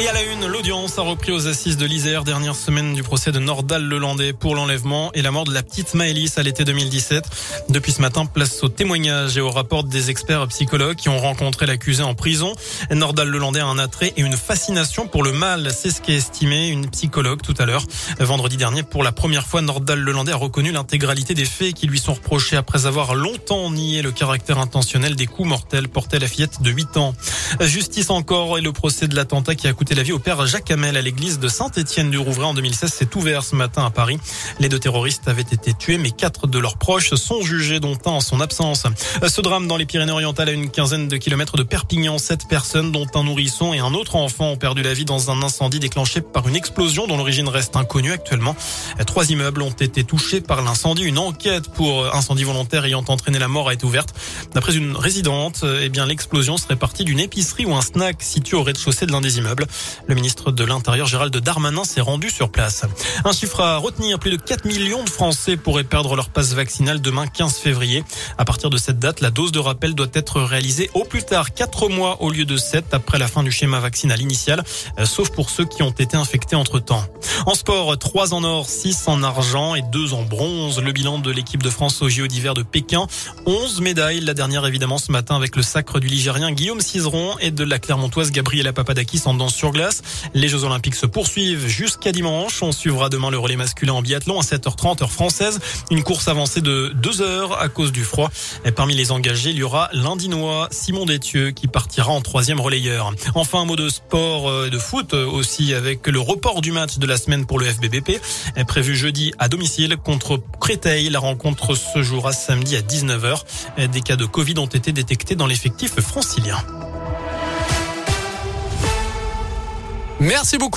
Et à la une, l'audience a repris aux assises de l'Isère, dernière semaine du procès de Nordal Lelandais pour l'enlèvement et la mort de la petite Maëlys à l'été 2017. Depuis ce matin, place au témoignage et au rapport des experts psychologues qui ont rencontré l'accusé en prison. Nordal Lelandais a un attrait et une fascination pour le mal. C'est ce qu'a estimé une psychologue tout à l'heure. Vendredi dernier, pour la première fois, Nordal Lelandais a reconnu l'intégralité des faits qui lui sont reprochés après avoir longtemps nié le caractère intentionnel des coups mortels portés à la fillette de 8 ans. Justice encore et le procès de l'attentat qui a coûté la vie au père Jacques Hamel à l'église de Saint-Étienne-du-Rouvray en 2016 s'est ouvert ce matin à Paris. Les deux terroristes avaient été tués, mais quatre de leurs proches sont jugés, dont un en son absence. Ce drame dans les Pyrénées-Orientales à une quinzaine de kilomètres de Perpignan, sept personnes, dont un nourrisson et un autre enfant, ont perdu la vie dans un incendie déclenché par une explosion dont l'origine reste inconnue actuellement. Trois immeubles ont été touchés par l'incendie. Une enquête pour incendie volontaire ayant entraîné la mort a été ouverte. D'après une résidente, eh bien l'explosion serait partie d'une épicerie ou un snack situé au rez-de-chaussée de l'un des immeubles. Le ministre de l'Intérieur, Gérald Darmanin, s'est rendu sur place. Un chiffre à retenir, plus de 4 millions de Français pourraient perdre leur passe vaccinale demain 15 février. À partir de cette date, la dose de rappel doit être réalisée au plus tard 4 mois au lieu de 7 après la fin du schéma vaccinal initial, euh, sauf pour ceux qui ont été infectés entre temps. En sport, 3 en or, 6 en argent et 2 en bronze. Le bilan de l'équipe de France au JO d'hiver de Pékin. 11 médailles, la dernière évidemment ce matin avec le sacre du Ligérien Guillaume Cizeron et de la Clermontoise Gabriela Papadakis en danse Les Jeux Olympiques se poursuivent jusqu'à dimanche. On suivra demain le relais masculin en biathlon à 7h30 heure française. Une course avancée de 2 heures à cause du froid. Et parmi les engagés, il y aura l'Indinois Simon Détieux qui partira en troisième relayeur. Enfin, un mot de sport, euh, de foot aussi avec le report du match de la semaine pour le FBBP. Prévu jeudi à domicile contre Créteil. La rencontre se jouera samedi à 19h. Des cas de Covid ont été détectés dans l'effectif francilien. Merci beaucoup.